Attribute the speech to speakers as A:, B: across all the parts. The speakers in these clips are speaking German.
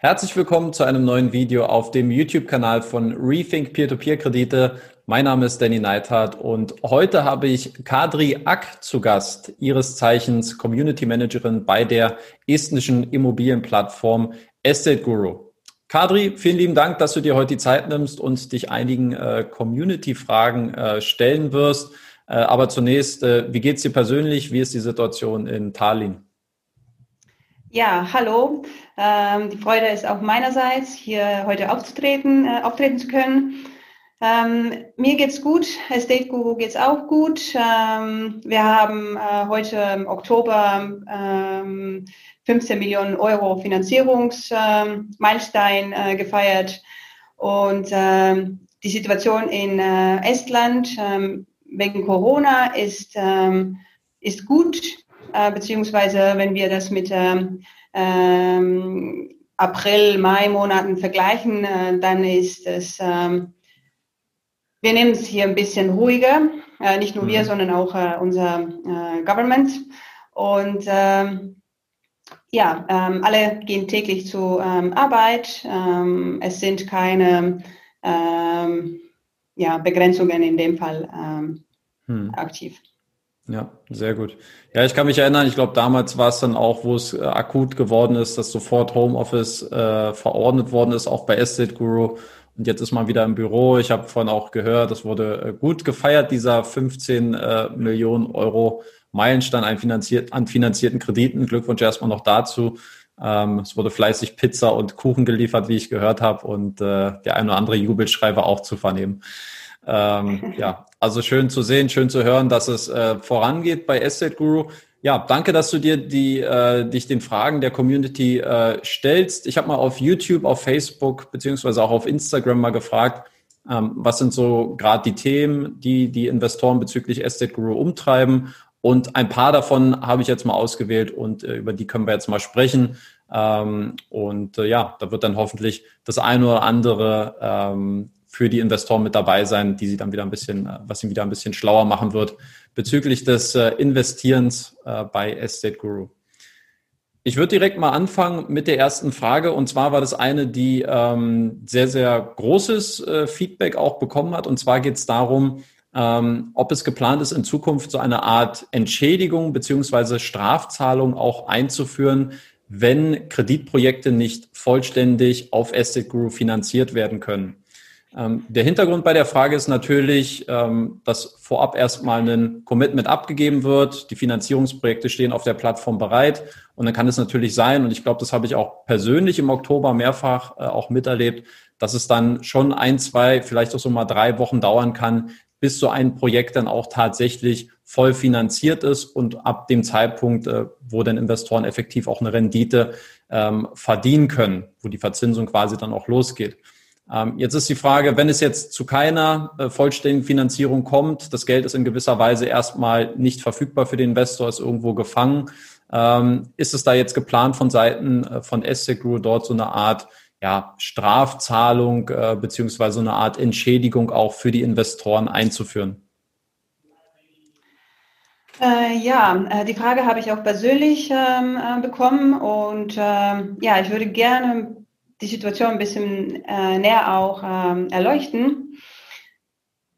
A: Herzlich willkommen zu einem neuen Video auf dem YouTube-Kanal von Rethink Peer-to-Peer-Kredite. Mein Name ist Danny Neithardt und heute habe ich Kadri Ack zu Gast, ihres Zeichens Community Managerin bei der estnischen Immobilienplattform Estate Guru. Kadri, vielen lieben Dank, dass du dir heute die Zeit nimmst und dich einigen äh, Community-Fragen äh, stellen wirst. Äh, aber zunächst, äh, wie geht's dir persönlich? Wie ist die Situation in Tallinn?
B: Ja, hallo. Ähm, die Freude ist auch meinerseits, hier heute aufzutreten, äh, auftreten zu können. Ähm, mir geht's gut, Estate Guru geht's auch gut. Ähm, wir haben äh, heute im Oktober ähm, 15 Millionen Euro Finanzierungsmeilenstein äh, gefeiert und ähm, die Situation in äh, Estland ähm, wegen Corona ist, ähm, ist gut äh, beziehungsweise wenn wir das mit ähm, April, Mai Monaten vergleichen, äh, dann ist es, ähm, wir nehmen es hier ein bisschen ruhiger, äh, nicht nur mhm. wir, sondern auch äh, unser äh, Government. Und ähm, ja, ähm, alle gehen täglich zur ähm, Arbeit. Es sind keine ja, Begrenzungen in dem Fall hm. aktiv.
A: Ja, sehr gut. Ja, ich kann mich erinnern, ich glaube, damals war es dann auch, wo es äh, akut geworden ist, dass sofort Homeoffice äh, verordnet worden ist, auch bei Estate Guru. Und jetzt ist man wieder im Büro. Ich habe vorhin auch gehört, es wurde äh, gut gefeiert, dieser 15 äh, Millionen Euro Meilenstein an, finanziert, an finanzierten Krediten. Glückwunsch erstmal noch dazu. Ähm, es wurde fleißig Pizza und Kuchen geliefert, wie ich gehört habe, und äh, der ein oder andere Jubelschrei war auch zu vernehmen. Ähm, ja, also schön zu sehen, schön zu hören, dass es äh, vorangeht bei Estate Guru. Ja, danke, dass du dir die, äh, dich den Fragen der Community äh, stellst. Ich habe mal auf YouTube, auf Facebook beziehungsweise auch auf Instagram mal gefragt, ähm, was sind so gerade die Themen, die die Investoren bezüglich Estate Guru umtreiben. Und ein paar davon habe ich jetzt mal ausgewählt und äh, über die können wir jetzt mal sprechen. Ähm, und äh, ja, da wird dann hoffentlich das eine oder andere ähm, für die Investoren mit dabei sein, die sie dann wieder ein bisschen, äh, was sie wieder ein bisschen schlauer machen wird bezüglich des äh, Investierens äh, bei Estate Guru. Ich würde direkt mal anfangen mit der ersten Frage. Und zwar war das eine, die ähm, sehr, sehr großes äh, Feedback auch bekommen hat. Und zwar geht es darum, ähm, ob es geplant ist, in Zukunft so eine Art Entschädigung beziehungsweise Strafzahlung auch einzuführen, wenn Kreditprojekte nicht vollständig auf Estate Guru finanziert werden können. Ähm, der Hintergrund bei der Frage ist natürlich, ähm, dass vorab erstmal ein Commitment abgegeben wird. Die Finanzierungsprojekte stehen auf der Plattform bereit. Und dann kann es natürlich sein, und ich glaube, das habe ich auch persönlich im Oktober mehrfach äh, auch miterlebt, dass es dann schon ein, zwei, vielleicht auch so mal drei Wochen dauern kann, bis so ein Projekt dann auch tatsächlich voll finanziert ist und ab dem Zeitpunkt, äh, wo dann Investoren effektiv auch eine Rendite ähm, verdienen können, wo die Verzinsung quasi dann auch losgeht. Ähm, jetzt ist die Frage, wenn es jetzt zu keiner äh, vollständigen Finanzierung kommt, das Geld ist in gewisser Weise erstmal nicht verfügbar für den Investor, ist irgendwo gefangen. Ähm, ist es da jetzt geplant von Seiten äh, von Estegru dort so eine Art ja, Strafzahlung äh, beziehungsweise eine Art Entschädigung auch für die Investoren einzuführen?
B: Äh, ja, äh, die Frage habe ich auch persönlich ähm, äh, bekommen und ähm, ja, ich würde gerne die Situation ein bisschen äh, näher auch ähm, erleuchten.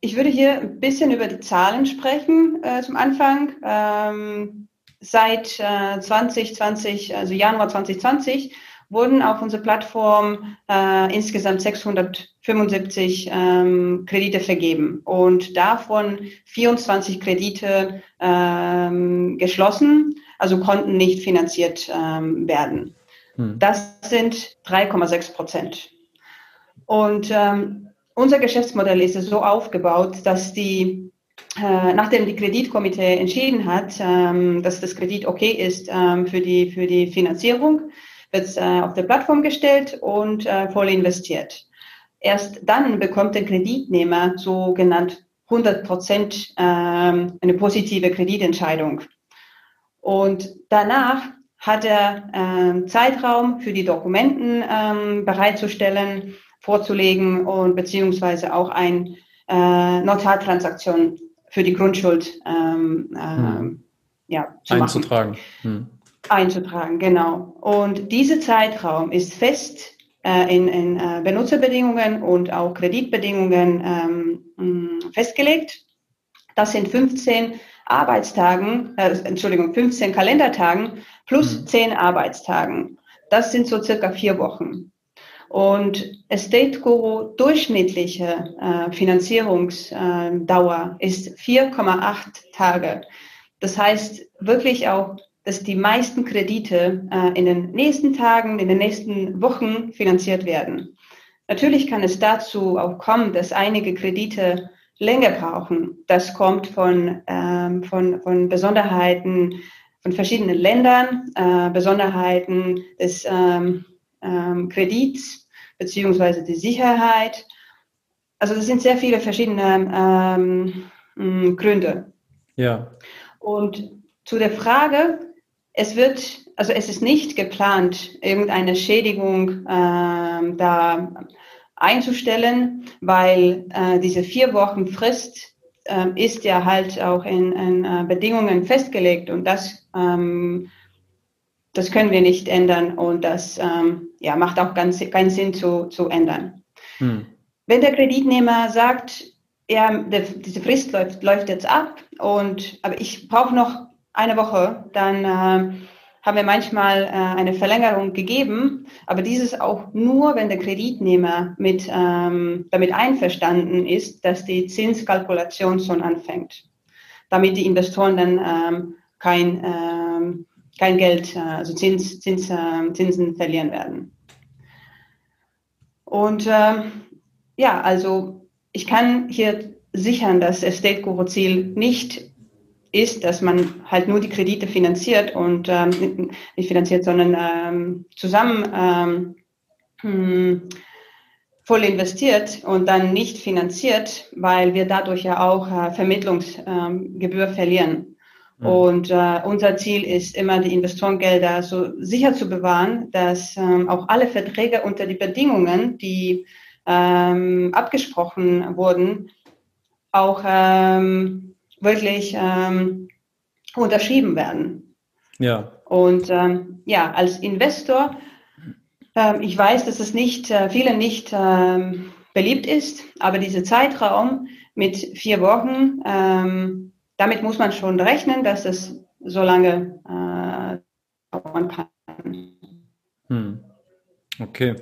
B: Ich würde hier ein bisschen über die Zahlen sprechen äh, zum Anfang. Ähm, seit äh, 2020, also Januar 2020, wurden auf unserer Plattform äh, insgesamt 675 ähm, Kredite vergeben und davon 24 Kredite ähm, geschlossen, also konnten nicht finanziert ähm, werden. Hm. Das sind 3,6 Prozent. Und ähm, unser Geschäftsmodell ist so aufgebaut, dass die, äh, nachdem die Kreditkomitee entschieden hat, ähm, dass das Kredit okay ist ähm, für, die, für die Finanzierung, wird es äh, auf der Plattform gestellt und äh, voll investiert. Erst dann bekommt der Kreditnehmer sogenannt 100 Prozent ähm, eine positive Kreditentscheidung. Und danach hat er äh, Zeitraum für die Dokumenten ähm, bereitzustellen, vorzulegen und beziehungsweise auch ein äh, Notartransaktion für die Grundschuld ähm, äh, hm.
A: ja, zu einzutragen. Hm.
B: Einzutragen, genau. Und dieser Zeitraum ist fest äh, in, in äh, Benutzerbedingungen und auch Kreditbedingungen ähm, festgelegt. Das sind 15 Arbeitstagen, äh, Entschuldigung, 15 Kalendertagen plus mhm. 10 Arbeitstagen. Das sind so circa vier Wochen. Und Estate Guru durchschnittliche äh, Finanzierungsdauer äh, ist 4,8 Tage. Das heißt wirklich auch, dass die meisten Kredite äh, in den nächsten Tagen, in den nächsten Wochen finanziert werden. Natürlich kann es dazu auch kommen, dass einige Kredite länger brauchen. Das kommt von, ähm, von, von Besonderheiten von verschiedenen Ländern, äh, Besonderheiten des ähm, ähm, Kredits beziehungsweise die Sicherheit. Also das sind sehr viele verschiedene ähm, Gründe. Ja. Und zu der Frage, es wird, also es ist nicht geplant, irgendeine Schädigung äh, da einzustellen, weil äh, diese vier Wochen Frist äh, ist ja halt auch in, in äh, Bedingungen festgelegt und das, ähm, das können wir nicht ändern und das ähm, ja, macht auch ganz, keinen Sinn zu, zu ändern. Hm. Wenn der Kreditnehmer sagt, ja, der, diese Frist läuft, läuft jetzt ab und aber ich brauche noch eine Woche, dann äh, haben wir manchmal äh, eine Verlängerung gegeben, aber dieses auch nur, wenn der Kreditnehmer mit, ähm, damit einverstanden ist, dass die Zinskalkulation schon anfängt, damit die Investoren dann ähm, kein, ähm, kein Geld, äh, also Zins, Zins, äh, Zinsen verlieren werden. Und äh, ja, also ich kann hier sichern, dass Estate Guru Ziel nicht ist, dass man halt nur die Kredite finanziert und ähm, nicht finanziert, sondern ähm, zusammen ähm, hm, voll investiert und dann nicht finanziert, weil wir dadurch ja auch äh, Vermittlungsgebühr ähm, verlieren. Mhm. Und äh, unser Ziel ist immer, die Investorengelder so sicher zu bewahren, dass ähm, auch alle Verträge unter die Bedingungen, die ähm, abgesprochen wurden, auch ähm, wirklich ähm, unterschrieben werden. Ja. Und ähm, ja, als Investor, äh, ich weiß, dass es nicht, äh, vielen nicht äh, beliebt ist, aber dieser Zeitraum mit vier Wochen, ähm, damit muss man schon rechnen, dass es so lange äh, dauern kann.
A: Hm. Okay.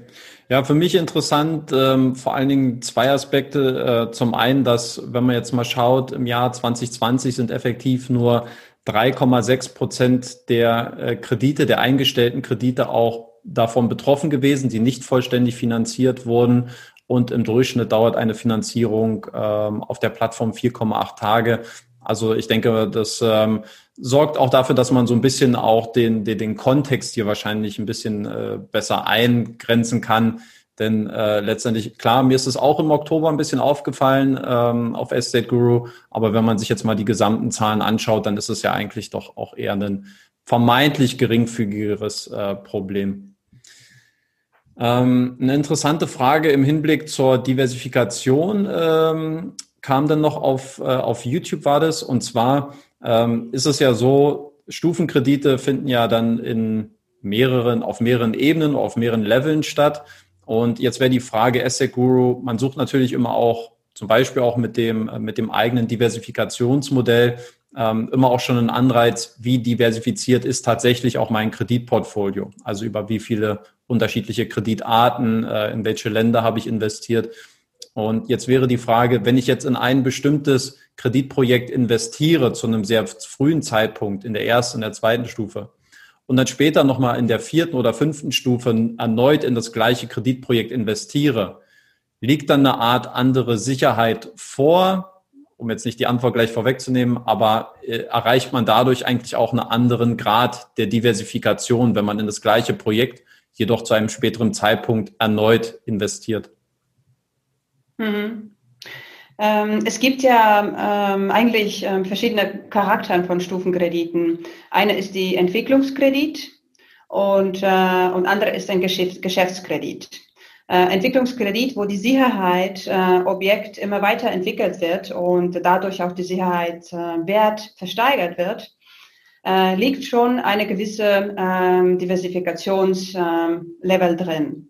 A: Ja, für mich interessant, ähm, vor allen Dingen zwei Aspekte. Äh, zum einen, dass, wenn man jetzt mal schaut, im Jahr 2020 sind effektiv nur 3,6 Prozent der äh, Kredite, der eingestellten Kredite auch davon betroffen gewesen, die nicht vollständig finanziert wurden. Und im Durchschnitt dauert eine Finanzierung ähm, auf der Plattform 4,8 Tage. Also ich denke, das ähm, sorgt auch dafür, dass man so ein bisschen auch den, den, den Kontext hier wahrscheinlich ein bisschen äh, besser eingrenzen kann. Denn äh, letztendlich, klar, mir ist es auch im Oktober ein bisschen aufgefallen ähm, auf Estate Guru, aber wenn man sich jetzt mal die gesamten Zahlen anschaut, dann ist es ja eigentlich doch auch eher ein vermeintlich geringfügigeres äh, Problem. Ähm, eine interessante Frage im Hinblick zur Diversifikation ähm, kam dann noch auf, äh, auf YouTube war das, und zwar ähm, ist es ja so, Stufenkredite finden ja dann in mehreren, auf mehreren Ebenen, auf mehreren Leveln statt. Und jetzt wäre die Frage, Asset Guru, man sucht natürlich immer auch, zum Beispiel auch mit dem, mit dem eigenen Diversifikationsmodell, ähm, immer auch schon einen Anreiz, wie diversifiziert ist tatsächlich auch mein Kreditportfolio. Also über wie viele unterschiedliche Kreditarten, äh, in welche Länder habe ich investiert. Und jetzt wäre die Frage, wenn ich jetzt in ein bestimmtes Kreditprojekt investiere zu einem sehr frühen Zeitpunkt in der ersten, in der zweiten Stufe und dann später nochmal in der vierten oder fünften Stufe erneut in das gleiche Kreditprojekt investiere, liegt dann eine Art andere Sicherheit vor, um jetzt nicht die Antwort gleich vorwegzunehmen, aber äh, erreicht man dadurch eigentlich auch einen anderen Grad der Diversifikation, wenn man in das gleiche Projekt jedoch zu einem späteren Zeitpunkt erneut investiert?
B: Mhm. Ähm, es gibt ja ähm, eigentlich ähm, verschiedene Charaktere von Stufenkrediten. Eine ist die Entwicklungskredit und, äh, und andere ist ein Geschäft, Geschäftskredit. Äh, Entwicklungskredit, wo die Sicherheit äh, Objekt immer weiterentwickelt wird und dadurch auch die Sicherheit äh, Wert versteigert wird. äh, liegt schon eine gewisse ähm, Diversifikationslevel ähm, drin.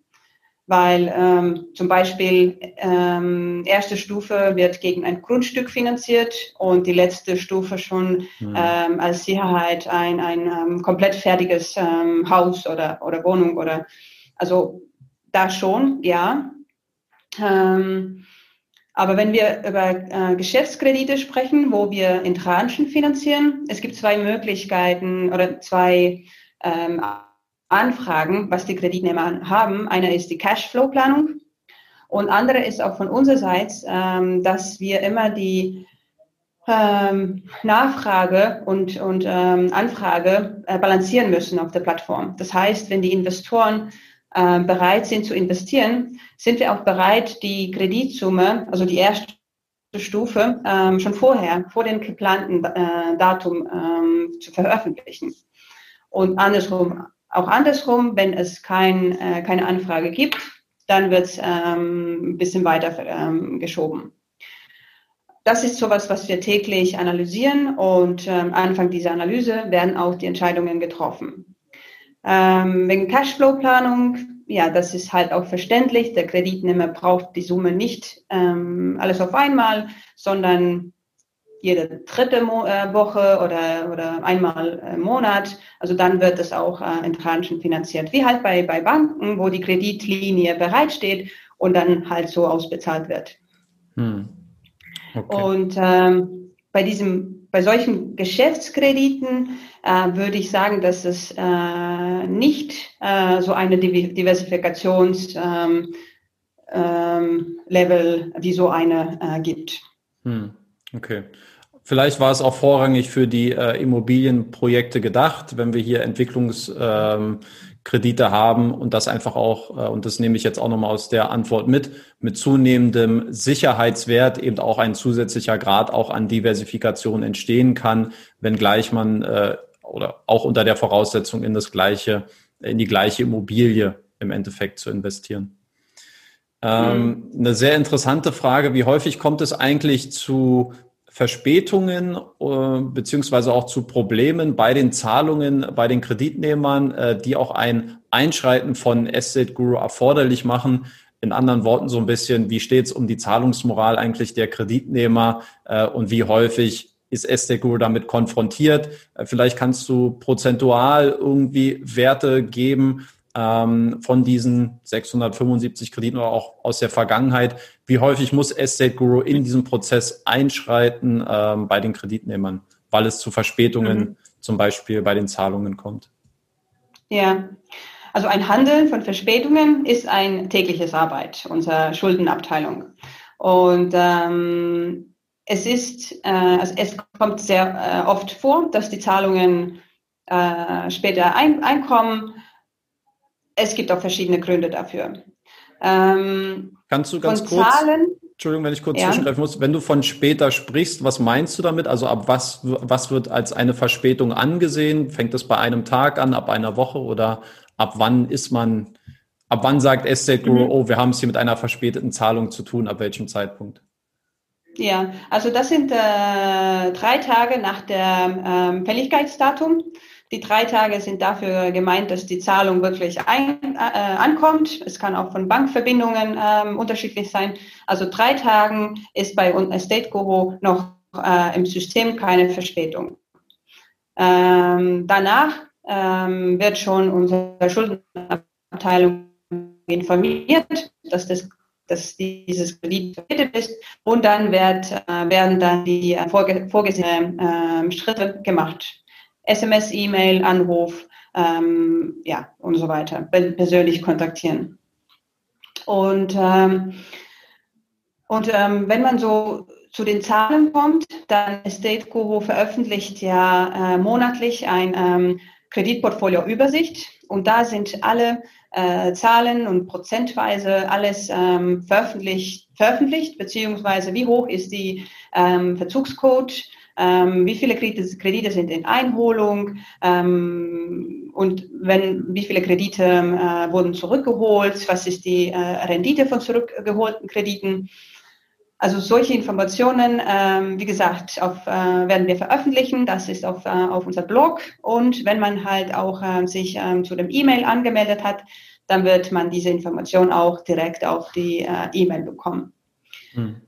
B: Weil ähm, zum Beispiel ähm, erste Stufe wird gegen ein Grundstück finanziert und die letzte Stufe schon mhm. ähm, als Sicherheit ein, ein ähm, komplett fertiges ähm, Haus oder, oder Wohnung oder also da schon, ja. Ähm, aber wenn wir über äh, Geschäftskredite sprechen, wo wir in Tranchen finanzieren, es gibt zwei Möglichkeiten oder zwei ähm, Anfragen, was die Kreditnehmer haben. Eine ist die Cashflow-Planung und andere ist auch von unserer Seite, ähm, dass wir immer die ähm, Nachfrage und, und ähm, Anfrage äh, balancieren müssen auf der Plattform. Das heißt, wenn die Investoren äh, bereit sind zu investieren, sind wir auch bereit, die Kreditsumme, also die erste Stufe, ähm, schon vorher, vor dem geplanten äh, Datum ähm, zu veröffentlichen. Und andersrum, auch andersrum, wenn es kein, äh, keine Anfrage gibt, dann wird es ähm, ein bisschen weiter ähm, geschoben. Das ist sowas, was wir täglich analysieren und ähm, Anfang dieser Analyse werden auch die Entscheidungen getroffen. Ähm, wegen Cashflow-Planung, ja, das ist halt auch verständlich. Der Kreditnehmer braucht die Summe nicht ähm, alles auf einmal, sondern jede dritte Mo äh, Woche oder, oder einmal im Monat. Also dann wird es auch äh, in Tranchen finanziert, wie halt bei, bei Banken, wo die Kreditlinie bereitsteht und dann halt so ausbezahlt wird. Hm. Okay. Und ähm, bei diesem, bei solchen Geschäftskrediten äh, würde ich sagen, dass es äh, nicht äh, so eine Diversifikationslevel ähm, ähm, wie so eine äh, gibt.
A: Hm. Okay. Vielleicht war es auch vorrangig für die äh, Immobilienprojekte gedacht, wenn wir hier Entwicklungskredite ähm, haben und das einfach auch, äh, und das nehme ich jetzt auch nochmal aus der Antwort mit, mit zunehmendem Sicherheitswert eben auch ein zusätzlicher Grad auch an Diversifikation entstehen kann, wenngleich man äh, oder auch unter der Voraussetzung in das gleiche, in die gleiche Immobilie im Endeffekt zu investieren. Ähm, mhm. Eine sehr interessante Frage, wie häufig kommt es eigentlich zu Verspätungen äh, beziehungsweise auch zu Problemen bei den Zahlungen bei den Kreditnehmern, äh, die auch ein Einschreiten von Estate Guru erforderlich machen. In anderen Worten so ein bisschen, wie steht es um die Zahlungsmoral eigentlich der Kreditnehmer äh, und wie häufig ist Estate Guru damit konfrontiert? Äh, vielleicht kannst du prozentual irgendwie Werte geben, ähm, von diesen 675 Krediten oder auch aus der Vergangenheit. Wie häufig muss Estate Guru in diesem Prozess einschreiten ähm, bei den Kreditnehmern, weil es zu Verspätungen mhm. zum Beispiel bei den Zahlungen kommt?
B: Ja, also ein Handeln von Verspätungen ist ein tägliches Arbeit unserer Schuldenabteilung. Und ähm, es ist, äh, also es kommt sehr äh, oft vor, dass die Zahlungen äh, später ein, einkommen es gibt auch verschiedene Gründe dafür.
A: Ähm, Kannst du ganz kurz, Zahlen, Entschuldigung, wenn ich kurz ja. zwischengreifen muss, wenn du von später sprichst, was meinst du damit? Also ab was, was wird als eine Verspätung angesehen? Fängt es bei einem Tag an, ab einer Woche oder ab wann ist man, ab wann sagt Estate Guru, mhm. oh, wir haben es hier mit einer verspäteten Zahlung zu tun, ab welchem Zeitpunkt?
B: Ja, also das sind äh, drei Tage nach dem ähm, Fälligkeitsdatum. Die drei Tage sind dafür gemeint, dass die Zahlung wirklich ein, äh, ankommt. Es kann auch von Bankverbindungen ähm, unterschiedlich sein. Also drei Tagen ist bei Estate Guru noch äh, im System keine Verspätung. Ähm, danach ähm, wird schon unsere Schuldenabteilung informiert, dass das dass dieses Kredit verpflichtet ist und dann wird, äh, werden dann die äh, vorge vorgesehenen äh, Schritte gemacht. SMS, E-Mail, Anruf, ähm, ja, und so weiter, persönlich kontaktieren. Und, ähm, und ähm, wenn man so zu den Zahlen kommt, dann Estate Guru veröffentlicht ja äh, monatlich ein ähm, Kreditportfolio-Übersicht. Und da sind alle äh, Zahlen und prozentweise alles ähm, veröffentlicht, veröffentlicht, beziehungsweise wie hoch ist die ähm, Verzugscode, ähm, wie viele Kredite, sind in Einholung ähm, und wenn, wie viele Kredite äh, wurden zurückgeholt, was ist die äh, Rendite von zurückgeholten Krediten. also solche Informationen, ähm, wie gesagt, auf, äh, werden wir veröffentlichen. Das ist auf, äh, auf unser Blog. Und wenn man halt auch äh, sich ähm, zu dem E-Mail angemeldet hat, dann wird man diese Information auch direkt auf die äh, E-Mail bekommen. Hm.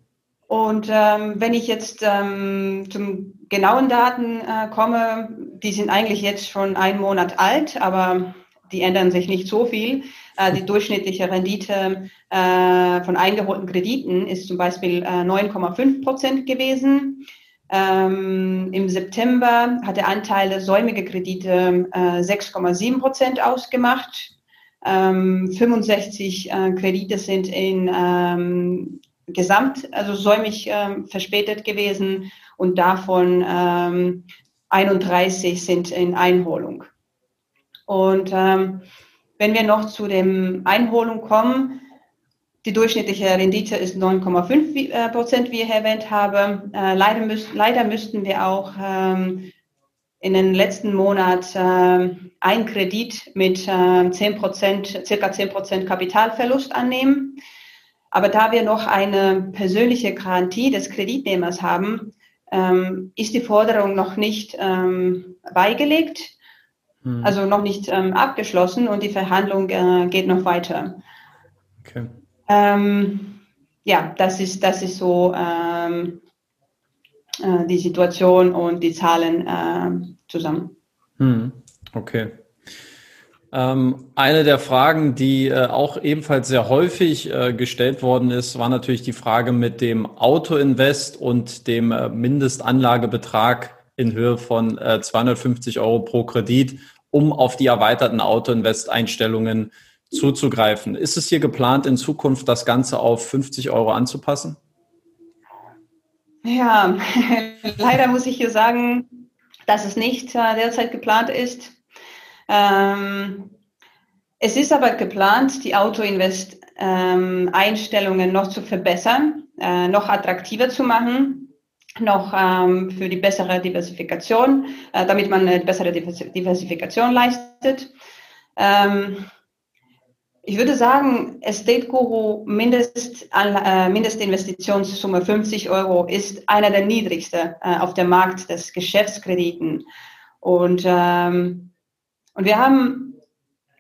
B: Und ähm, wenn ich jetzt ähm, zum genauen Daten äh, komme, die sind eigentlich jetzt schon einen Monat alt, aber die ändern sich nicht so viel. Äh, die durchschnittliche Rendite äh, von eingeholten Krediten ist zum Beispiel äh, 9,5 Prozent gewesen. Ähm, Im September hat der Anteil säumige Kredite äh, 6,7 Prozent ausgemacht. Ähm, 65 äh, Kredite sind in ähm, Gesamt, also säumig ähm, verspätet gewesen und davon 31 ähm, sind in Einholung. Und ähm, wenn wir noch zu dem Einholung kommen, die durchschnittliche Rendite ist 9,5 äh, Prozent, wie ich erwähnt habe. Äh, leider, müß, leider müssten wir auch ähm, in den letzten Monat äh, einen Kredit mit äh, 10 Prozent, circa 10 Prozent Kapitalverlust annehmen. Aber da wir noch eine persönliche Garantie des Kreditnehmers haben, ähm, ist die Forderung noch nicht ähm, beigelegt, hm. also noch nicht ähm, abgeschlossen und die Verhandlung äh, geht noch weiter. Okay. Ähm, ja, das ist, das ist so ähm, äh, die Situation und die Zahlen äh, zusammen.
A: Hm. Okay. Ähm, eine der Fragen, die äh, auch ebenfalls sehr häufig äh, gestellt worden ist, war natürlich die Frage mit dem Autoinvest und dem äh, Mindestanlagebetrag in Höhe von 250 äh, Euro pro Kredit, um auf die erweiterten Autoinvest-Einstellungen zuzugreifen. Ist es hier geplant, in Zukunft das Ganze auf 50 Euro anzupassen?
B: Ja, leider muss ich hier sagen, dass es nicht derzeit geplant ist. Ähm, es ist aber geplant, die Autoinvest-Einstellungen ähm, noch zu verbessern, äh, noch attraktiver zu machen, noch ähm, für die bessere Diversifikation, äh, damit man eine bessere Diversifikation leistet. Ähm, ich würde sagen, Estate Guru Mindest, äh, Mindestinvestitionssumme 50 Euro ist einer der niedrigsten äh, auf dem Markt des Geschäftskrediten. Und ähm, und wir haben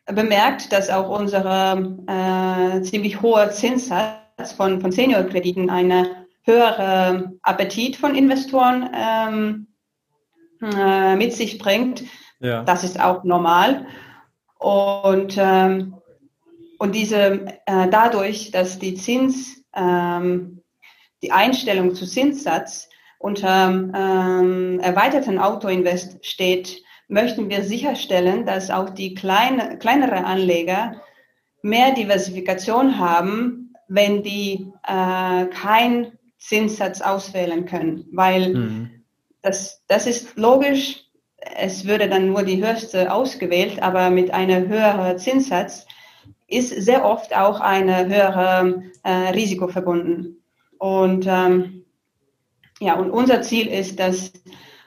B: bemerkt, dass auch unsere äh, ziemlich hohe Zinssatz von, von Seniorkrediten eine höhere Appetit von Investoren ähm, äh, mit sich bringt. Ja. Das ist auch normal. Und, ähm, und diese, äh, dadurch, dass die Zins, ähm, die Einstellung zu Zinssatz unter ähm, erweiterten Autoinvest steht, möchten wir sicherstellen, dass auch die kleine, kleinere Anleger mehr Diversifikation haben, wenn die äh, keinen Zinssatz auswählen können, weil mhm. das, das ist logisch, es würde dann nur die höchste ausgewählt, aber mit einem höheren Zinssatz ist sehr oft auch eine höhere äh, Risiko verbunden. Und ähm, ja, und unser Ziel ist, dass,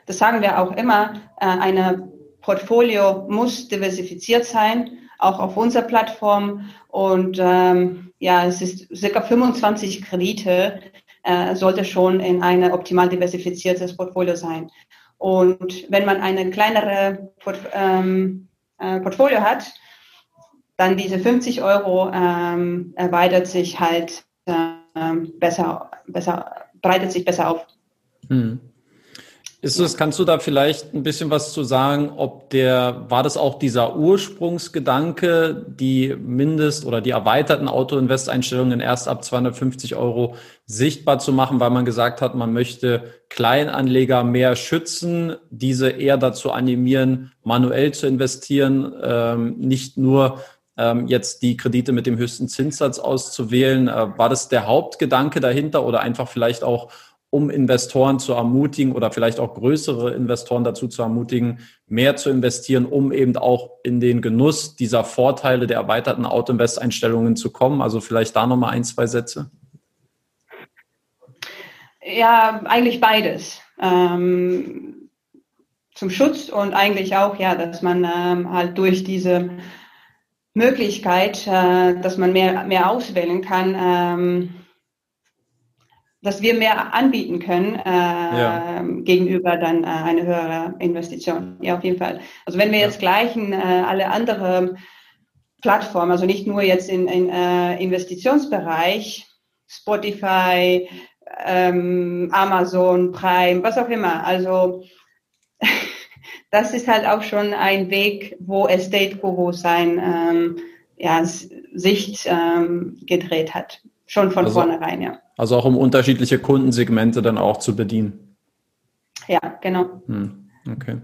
B: das sagen wir auch immer, äh, eine Portfolio muss diversifiziert sein, auch auf unserer Plattform. Und ähm, ja, es ist circa 25 Kredite, äh, sollte schon in ein optimal diversifiziertes Portfolio sein. Und wenn man eine kleinere Port ähm, äh, Portfolio hat, dann diese 50 Euro ähm, erweitert sich halt äh, besser, besser, breitet sich besser auf. Hm.
A: Ist es, kannst du da vielleicht ein bisschen was zu sagen, ob der, war das auch dieser Ursprungsgedanke, die Mindest- oder die erweiterten Auto-Invest-Einstellungen erst ab 250 Euro sichtbar zu machen, weil man gesagt hat, man möchte Kleinanleger mehr schützen, diese eher dazu animieren, manuell zu investieren, ähm, nicht nur ähm, jetzt die Kredite mit dem höchsten Zinssatz auszuwählen. Äh, war das der Hauptgedanke dahinter oder einfach vielleicht auch, um Investoren zu ermutigen oder vielleicht auch größere Investoren dazu zu ermutigen, mehr zu investieren, um eben auch in den Genuss dieser Vorteile der erweiterten Auto-Invest-Einstellungen zu kommen? Also vielleicht da nochmal ein, zwei Sätze.
B: Ja, eigentlich beides. Ähm, zum Schutz und eigentlich auch, ja, dass man ähm, halt durch diese Möglichkeit, äh, dass man mehr, mehr auswählen kann, ähm, dass wir mehr anbieten können äh, ja. gegenüber dann äh, eine höhere Investition. Ja, auf jeden Fall. Also wenn wir jetzt gleichen äh, alle anderen Plattformen, also nicht nur jetzt in, in äh, Investitionsbereich, Spotify, ähm, Amazon, Prime, was auch immer. Also das ist halt auch schon ein Weg, wo Estate Guru sein ähm, ja, Sicht ähm, gedreht hat. Schon von also, vornherein, ja.
A: Also auch um unterschiedliche Kundensegmente dann auch zu bedienen.
B: Ja, genau.
A: Hm, okay.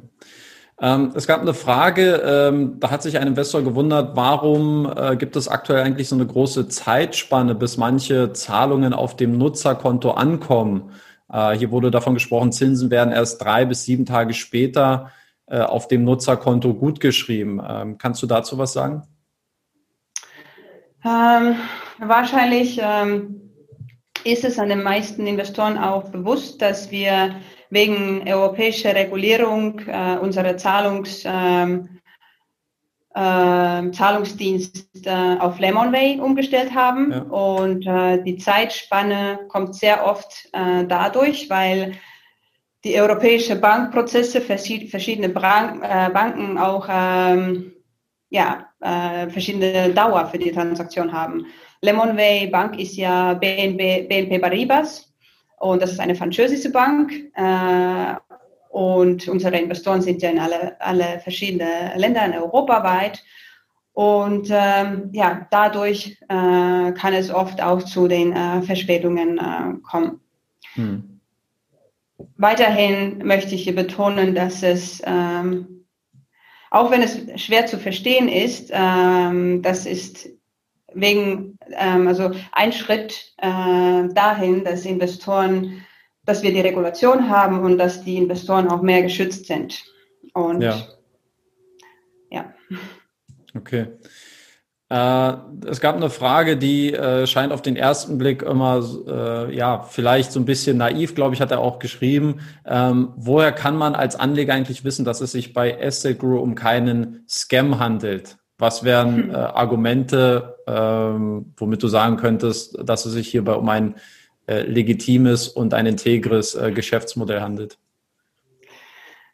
A: Ähm, es gab eine Frage, ähm, da hat sich ein Investor gewundert, warum äh, gibt es aktuell eigentlich so eine große Zeitspanne, bis manche Zahlungen auf dem Nutzerkonto ankommen? Äh, hier wurde davon gesprochen, Zinsen werden erst drei bis sieben Tage später äh, auf dem Nutzerkonto gutgeschrieben. Ähm, kannst du dazu was sagen?
B: Ähm, wahrscheinlich ähm, ist es an den meisten Investoren auch bewusst, dass wir wegen europäischer Regulierung äh, unsere Zahlungs, ähm, äh, Zahlungsdienst äh, auf Lemonway umgestellt haben. Ja. Und äh, die Zeitspanne kommt sehr oft äh, dadurch, weil die europäische Bankprozesse verschiedene Bran äh, Banken auch ähm, ja, verschiedene Dauer für die Transaktion haben. Lemonway Bank ist ja BNP, BNP Paribas und das ist eine französische Bank. Äh, und unsere Investoren sind ja in alle, alle verschiedene Länder in Europa weit. Und ähm, ja, dadurch äh, kann es oft auch zu den äh, Verspätungen äh, kommen. Hm. Weiterhin möchte ich hier betonen, dass es, ähm, auch wenn es schwer zu verstehen ist, ähm, das ist wegen, ähm, also ein Schritt äh, dahin, dass Investoren, dass wir die Regulation haben und dass die Investoren auch mehr geschützt sind. Und
A: ja. ja. Okay. Äh, es gab eine Frage, die äh, scheint auf den ersten Blick immer, äh, ja, vielleicht so ein bisschen naiv, glaube ich, hat er auch geschrieben. Ähm, woher kann man als Anleger eigentlich wissen, dass es sich bei Asset Guru um keinen Scam handelt? Was wären hm. äh, Argumente, ähm, womit du sagen könntest, dass es sich hierbei um ein äh, legitimes und ein integres äh, Geschäftsmodell handelt?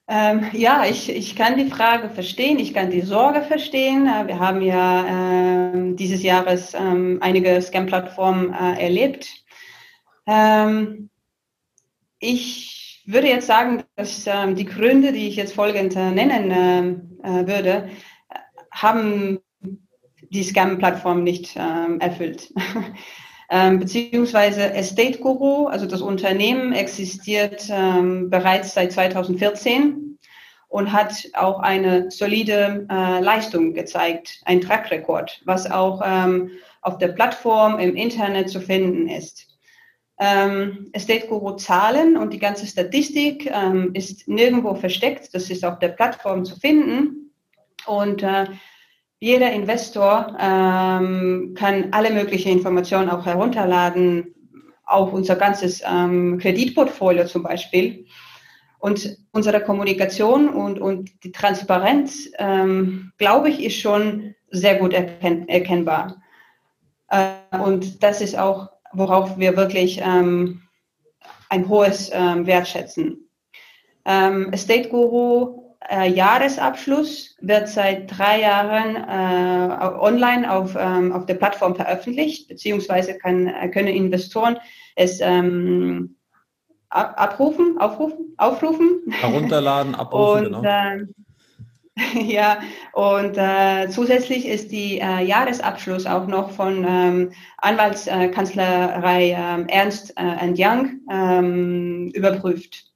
B: Ähm, ja, ich, ich kann die Frage verstehen, ich kann die Sorge verstehen. Äh, wir haben ja äh, dieses Jahres äh, einige Scam-Plattformen äh, erlebt. Ähm, ich würde jetzt sagen, dass ähm, die Gründe, die ich jetzt folgend äh, nennen würde, haben die Scam-Plattform nicht ähm, erfüllt. ähm, beziehungsweise Estate Guru, also das Unternehmen, existiert ähm, bereits seit 2014 und hat auch eine solide äh, Leistung gezeigt, ein Track Record, was auch ähm, auf der Plattform im Internet zu finden ist. Ähm, Estate Guru Zahlen und die ganze Statistik ähm, ist nirgendwo versteckt, das ist auf der Plattform zu finden. Und äh, jeder Investor ähm, kann alle möglichen Informationen auch herunterladen, auch unser ganzes ähm, Kreditportfolio zum Beispiel. Und unsere Kommunikation und, und die Transparenz, ähm, glaube ich, ist schon sehr gut erken erkennbar. Äh, und das ist auch, worauf wir wirklich ähm, ein hohes ähm, Wert schätzen. Ähm, Estate Guru äh, Jahresabschluss wird seit drei Jahren äh, online auf, ähm, auf der Plattform veröffentlicht, beziehungsweise kann, können Investoren es ähm, ab, abrufen, aufrufen, aufrufen.
A: Herunterladen, abrufen, und, genau. Äh,
B: ja, und äh, zusätzlich ist die äh, Jahresabschluss auch noch von ähm, Anwaltskanzlerei äh, Ernst Young ähm, überprüft.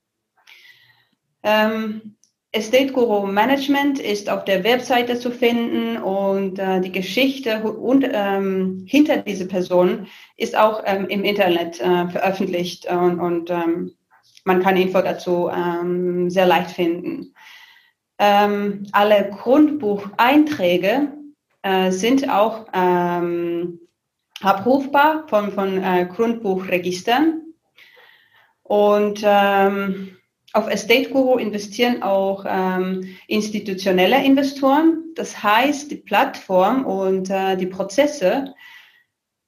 B: Ähm, Estate Guru Management ist auf der Webseite zu finden und äh, die Geschichte und, ähm, hinter diese Person ist auch ähm, im Internet äh, veröffentlicht und, und ähm, man kann Info dazu ähm, sehr leicht finden. Ähm, alle Grundbucheinträge äh, sind auch ähm, abrufbar von, von äh, Grundbuchregistern und auf Estate Guru investieren auch ähm, institutionelle Investoren. Das heißt, die Plattform und äh, die Prozesse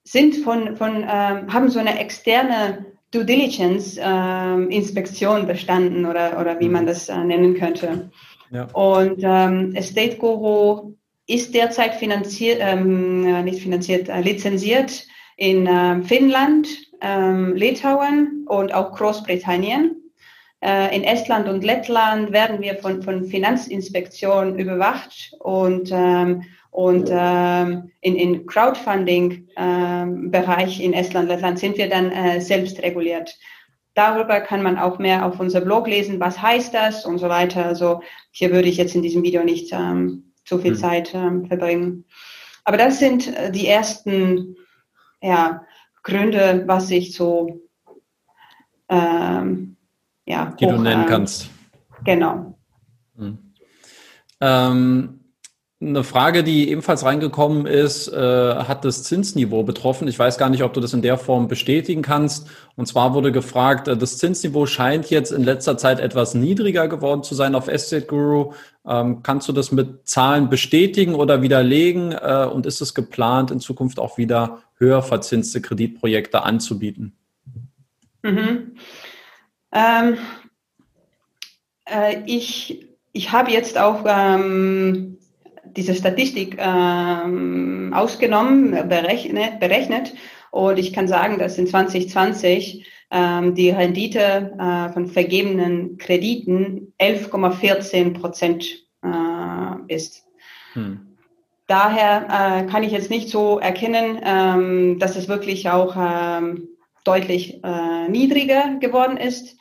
B: sind von, von ähm, haben so eine externe Due Diligence äh, Inspektion bestanden oder, oder wie man mhm. das äh, nennen könnte. Ja. Und ähm, Estate Guru ist derzeit finanziert, ähm, äh, nicht finanziert, äh, lizenziert in äh, Finnland, ähm, Litauen und auch Großbritannien. Äh, in Estland und Lettland werden wir von, von Finanzinspektionen überwacht und, ähm, und ähm, in, in Crowdfunding-Bereich ähm, in Estland, und Lettland sind wir dann äh, selbst reguliert. Darüber kann man auch mehr auf unser Blog lesen, was heißt das und so weiter. Also hier würde ich jetzt in diesem Video nicht ähm, zu viel mhm. Zeit ähm, verbringen. Aber das sind äh, die ersten ja, Gründe, was ich so ähm,
A: ja, die hoch, du nennen kannst.
B: Genau.
A: Mhm. Ähm, eine Frage, die ebenfalls reingekommen ist, äh, hat das Zinsniveau betroffen. Ich weiß gar nicht, ob du das in der Form bestätigen kannst. Und zwar wurde gefragt, äh, das Zinsniveau scheint jetzt in letzter Zeit etwas niedriger geworden zu sein auf Estate Guru. Ähm, kannst du das mit Zahlen bestätigen oder widerlegen? Äh, und ist es geplant, in Zukunft auch wieder höher verzinste Kreditprojekte anzubieten?
B: Mhm. Ähm, äh, ich ich habe jetzt auch ähm, diese Statistik ähm, ausgenommen, berechnet, berechnet und ich kann sagen, dass in 2020 ähm, die Rendite äh, von vergebenen Krediten 11,14 Prozent äh, ist. Hm. Daher äh, kann ich jetzt nicht so erkennen, ähm, dass es wirklich auch ähm, deutlich äh, niedriger geworden ist.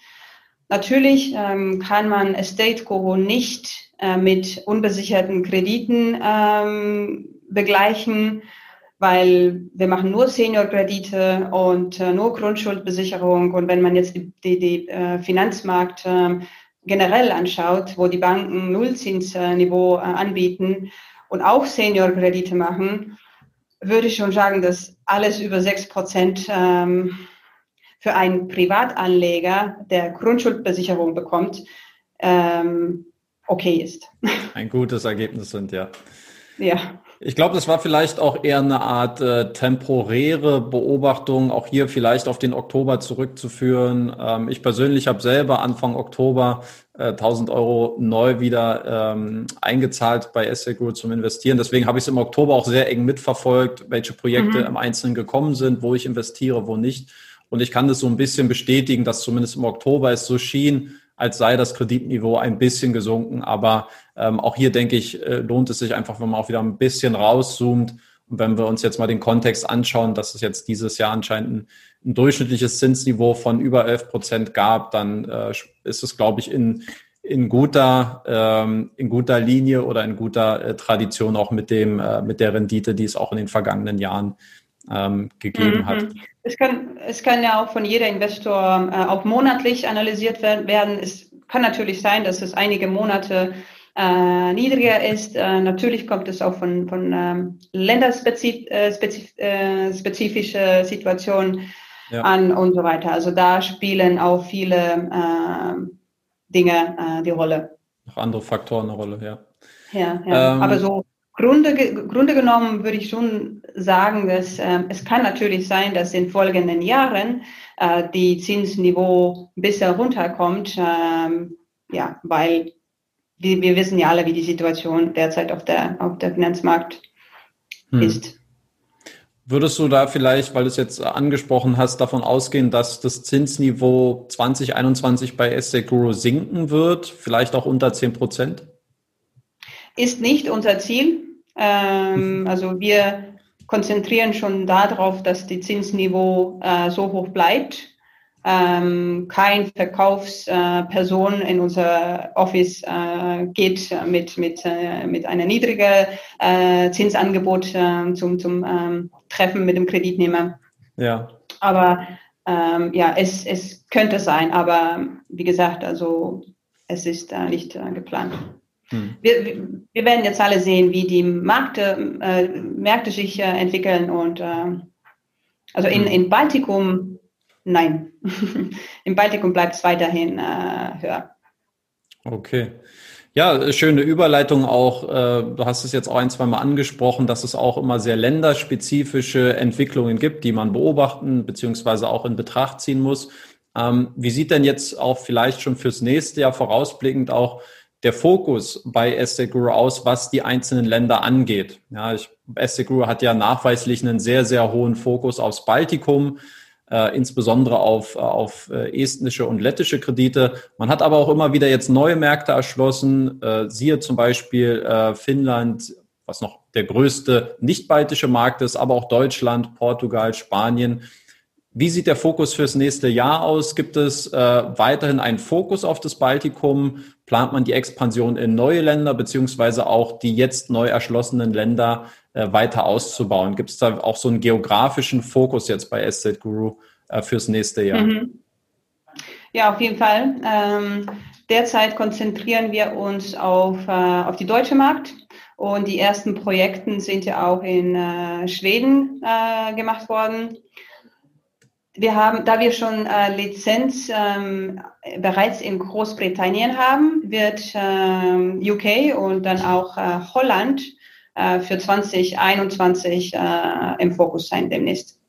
B: Natürlich ähm, kann man Estate Guru nicht äh, mit unbesicherten Krediten ähm, begleichen, weil wir machen nur Senior-Kredite und äh, nur Grundschuldbesicherung. Und wenn man jetzt die, die, die äh, Finanzmarkt äh, generell anschaut, wo die Banken Nullzinsniveau äh, anbieten und auch Senior-Kredite machen, würde ich schon sagen, dass alles über 6 Prozent ähm, für einen Privatanleger, der Grundschuldbesicherung bekommt, ähm, okay ist.
A: Ein gutes Ergebnis sind, ja.
B: Ja.
A: Ich glaube, das war vielleicht auch eher eine Art äh, temporäre Beobachtung, auch hier vielleicht auf den Oktober zurückzuführen. Ähm, ich persönlich habe selber Anfang Oktober äh, 1000 Euro neu wieder ähm, eingezahlt bei Asset Group zum Investieren. Deswegen habe ich es im Oktober auch sehr eng mitverfolgt, welche Projekte mhm. im Einzelnen gekommen sind, wo ich investiere, wo nicht. Und ich kann das so ein bisschen bestätigen, dass zumindest im Oktober es so schien, als sei das Kreditniveau ein bisschen gesunken. Aber ähm, auch hier denke ich, äh, lohnt es sich einfach, wenn man auch wieder ein bisschen rauszoomt. Und wenn wir uns jetzt mal den Kontext anschauen, dass es jetzt dieses Jahr anscheinend ein, ein durchschnittliches Zinsniveau von über 11 Prozent gab, dann äh, ist es, glaube ich, in, in guter, ähm, in guter Linie oder in guter äh, Tradition auch mit dem, äh, mit der Rendite, die es auch in den vergangenen Jahren ähm, gegeben mhm. hat.
B: Es kann, es kann ja auch von jeder Investor äh, auch monatlich analysiert werden. Es kann natürlich sein, dass es einige Monate äh, niedriger ist. Äh, natürlich kommt es auch von, von ähm, länderspezifische äh, äh Situationen ja. an und so weiter. Also da spielen auch viele äh, Dinge äh, die Rolle.
A: Auch andere Faktoren eine Rolle, ja.
B: Ja, ja. Ähm, aber so Grunde, Grunde genommen würde ich schon sagen, dass äh, es kann natürlich sein, dass in folgenden Jahren äh, die Zinsniveau ein bisschen runterkommt, ähm, ja, weil wir, wir, wissen ja alle, wie die Situation derzeit auf der, auf der Finanzmarkt hm. ist.
A: Würdest du da vielleicht, weil du es jetzt angesprochen hast, davon ausgehen, dass das Zinsniveau 2021 bei Estate Guru sinken wird, vielleicht auch unter 10 Prozent?
B: Ist nicht unser Ziel. Ähm, also wir konzentrieren schon darauf, dass die Zinsniveau äh, so hoch bleibt. Ähm, kein Verkaufsperson äh, in unser Office äh, geht mit, mit, äh, mit einer niedrigen äh, Zinsangebot äh, zum, zum ähm, Treffen mit dem Kreditnehmer.
A: Ja.
B: Aber ähm, ja, es, es könnte sein, aber wie gesagt, also es ist nicht geplant. Hm. Wir, wir werden jetzt alle sehen, wie die Märkte, äh, Märkte sich äh, entwickeln und äh, also in, hm. in Baltikum, nein, im Baltikum bleibt es weiterhin äh, höher.
A: Okay. Ja, schöne Überleitung auch. Äh, du hast es jetzt auch ein, zwei Mal angesprochen, dass es auch immer sehr länderspezifische Entwicklungen gibt, die man beobachten beziehungsweise auch in Betracht ziehen muss. Ähm, wie sieht denn jetzt auch vielleicht schon fürs nächste Jahr vorausblickend auch der Fokus bei Estate Guru aus, was die einzelnen Länder angeht? Ja, Guru hat ja nachweislich einen sehr, sehr hohen Fokus aufs Baltikum äh, insbesondere auf, auf äh, estnische und lettische Kredite. Man hat aber auch immer wieder jetzt neue Märkte erschlossen, äh, siehe zum Beispiel äh, Finnland, was noch der größte nicht-baltische Markt ist, aber auch Deutschland, Portugal, Spanien. Wie sieht der Fokus fürs nächste Jahr aus? Gibt es äh, weiterhin einen Fokus auf das Baltikum? Plant man die Expansion in neue Länder beziehungsweise auch die jetzt neu erschlossenen Länder äh, weiter auszubauen? Gibt es da auch so einen geografischen Fokus jetzt bei Estate Guru äh, fürs nächste Jahr? Mhm.
B: Ja, auf jeden Fall. Ähm, derzeit konzentrieren wir uns auf, äh, auf die deutsche Markt. Und die ersten Projekte sind ja auch in äh, Schweden äh, gemacht worden wir haben, da wir schon äh, Lizenz ähm, bereits in Großbritannien haben, wird ähm, UK und dann auch äh, Holland äh, für 2021 äh, im Fokus sein demnächst.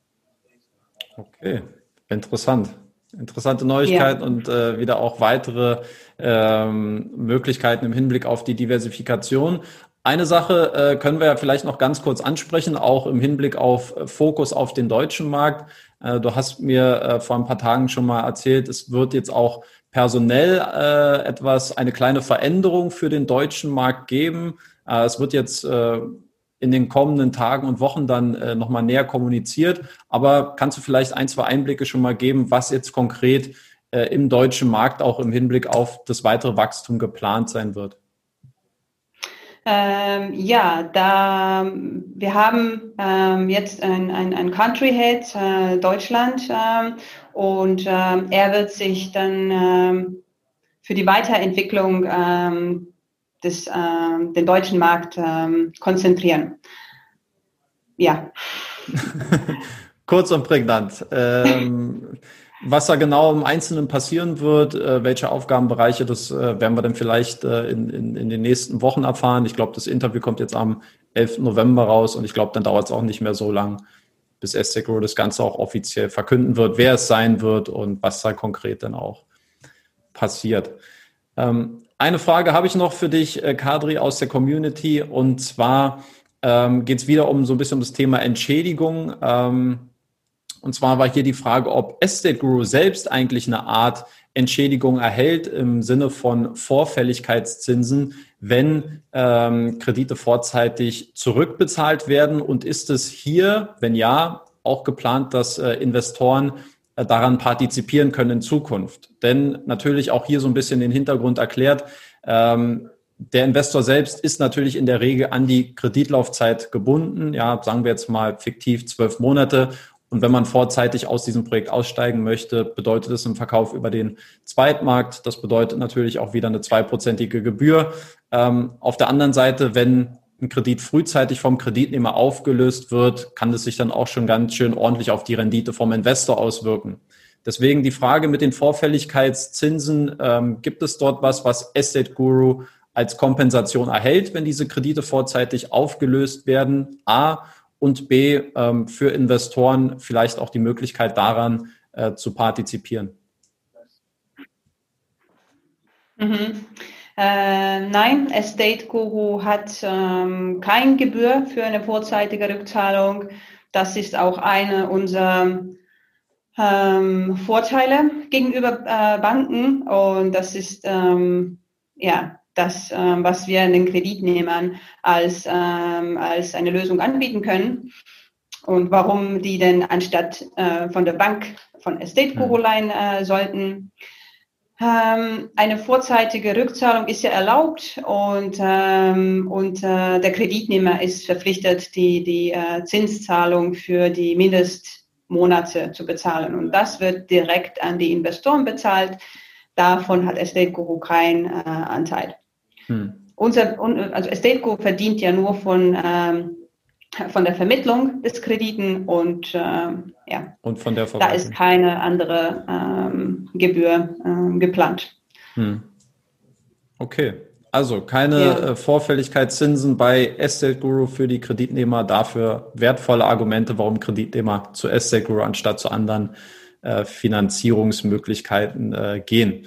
A: Okay, interessant. Interessante Neuigkeit ja. und äh, wieder auch weitere ähm, Möglichkeiten im Hinblick auf die Diversifikation. Eine Sache äh, können wir ja vielleicht noch ganz kurz ansprechen, auch im Hinblick auf Fokus auf den deutschen Markt. Äh, du hast mir äh, vor ein paar Tagen schon mal erzählt, es wird jetzt auch personell äh, etwas, eine kleine Veränderung für den deutschen Markt geben. Es wird jetzt in den kommenden Tagen und Wochen dann nochmal näher kommuniziert. Aber kannst du vielleicht ein, zwei Einblicke schon mal geben, was jetzt konkret im deutschen Markt auch im Hinblick auf das weitere Wachstum geplant sein wird?
B: Ähm, ja, da wir haben ähm, jetzt ein, ein, ein Country Head äh, Deutschland ähm, und ähm, er wird sich dann ähm, für die Weiterentwicklung ähm, des den deutschen Markt konzentrieren. Ja.
A: Kurz und prägnant. Was da genau im Einzelnen passieren wird, äh, welche Aufgabenbereiche, das äh, werden wir dann vielleicht äh, in, in, in den nächsten Wochen erfahren. Ich glaube, das Interview kommt jetzt am 11. November raus und ich glaube, dann dauert es auch nicht mehr so lang, bis Estegro das Ganze auch offiziell verkünden wird, wer es sein wird und was da konkret dann auch passiert. Ähm, eine Frage habe ich noch für dich, Kadri, aus der Community und zwar ähm, geht es wieder um so ein bisschen um das Thema Entschädigung. Ähm, und zwar war hier die Frage, ob Estate Guru selbst eigentlich eine Art Entschädigung erhält im Sinne von Vorfälligkeitszinsen, wenn ähm, Kredite vorzeitig zurückbezahlt werden. Und ist es hier, wenn ja, auch geplant, dass äh, Investoren äh, daran partizipieren können in Zukunft? Denn natürlich auch hier so ein bisschen den Hintergrund erklärt. Ähm, der Investor selbst ist natürlich in der Regel an die Kreditlaufzeit gebunden. Ja, sagen wir jetzt mal fiktiv zwölf Monate. Und wenn man vorzeitig aus diesem Projekt aussteigen möchte, bedeutet es im Verkauf über den Zweitmarkt. Das bedeutet natürlich auch wieder eine zweiprozentige Gebühr. Ähm, auf der anderen Seite, wenn ein Kredit frühzeitig vom Kreditnehmer aufgelöst wird, kann es sich dann auch schon ganz schön ordentlich auf die Rendite vom Investor auswirken. Deswegen die Frage mit den Vorfälligkeitszinsen, ähm, gibt es dort was, was Estate Guru als Kompensation erhält, wenn diese Kredite vorzeitig aufgelöst werden? A und B, ähm, für Investoren vielleicht auch die Möglichkeit daran äh, zu partizipieren?
B: Mhm. Äh, nein, Estate Guru hat ähm, kein Gebühr für eine vorzeitige Rückzahlung. Das ist auch eine unserer ähm, Vorteile gegenüber äh, Banken und das ist ähm, ja das, ähm, was wir den Kreditnehmern als, ähm, als eine Lösung anbieten können. Und warum die denn anstatt äh, von der Bank von Estate Guru leihen äh, sollten. Ähm, eine vorzeitige Rückzahlung ist ja erlaubt und, ähm, und äh, der Kreditnehmer ist verpflichtet, die, die äh, Zinszahlung für die Mindestmonate zu bezahlen. Und das wird direkt an die Investoren bezahlt. Davon hat Estate Guru keinen äh, Anteil. Hm. Unser, also Estate Group verdient ja nur von, ähm, von der Vermittlung des Krediten und ähm, ja,
A: und von der
B: da ist keine andere ähm, Gebühr ähm, geplant. Hm.
A: Okay, Also keine ja. Äh, Vorfälligkeitszinsen bei Estate Guru für die Kreditnehmer, dafür wertvolle Argumente, warum Kreditnehmer zu Estate Guru anstatt zu anderen äh, Finanzierungsmöglichkeiten äh, gehen.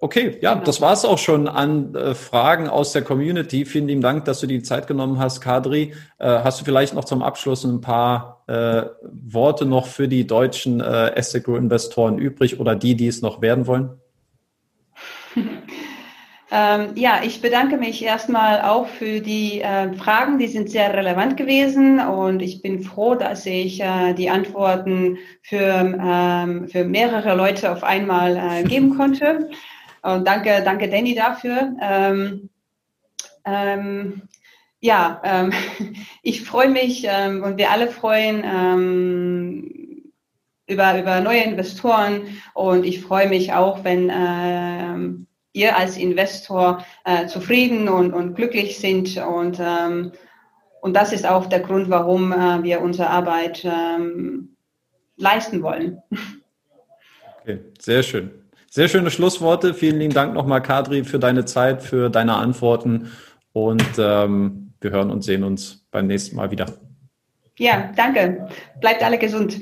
A: Okay, ja, genau. das war es auch schon an äh, Fragen aus der Community. Vielen lieben Dank, dass du die Zeit genommen hast, Kadri. Äh, hast du vielleicht noch zum Abschluss ein paar äh, Worte noch für die deutschen äh, Asset Group Investoren übrig oder die, die es noch werden wollen?
B: Ähm, ja, ich bedanke mich erstmal auch für die äh, Fragen, die sind sehr relevant gewesen und ich bin froh, dass ich äh, die Antworten für, ähm, für mehrere Leute auf einmal äh, geben konnte. Und danke, danke Danny dafür. Ähm, ähm ja, ähm, ich freue mich ähm, und wir alle freuen über, über neue Investoren und ich freue mich auch, wenn ihr als Investor äh, zufrieden und, und glücklich sind. Und, ähm, und das ist auch der Grund, warum äh, wir unsere Arbeit ähm, leisten wollen.
A: Okay, sehr schön. Sehr schöne Schlussworte. Vielen lieben Dank nochmal, Kadri, für deine Zeit, für deine Antworten. Und ähm, wir hören und sehen uns beim nächsten Mal wieder.
B: Ja, danke. Bleibt alle gesund.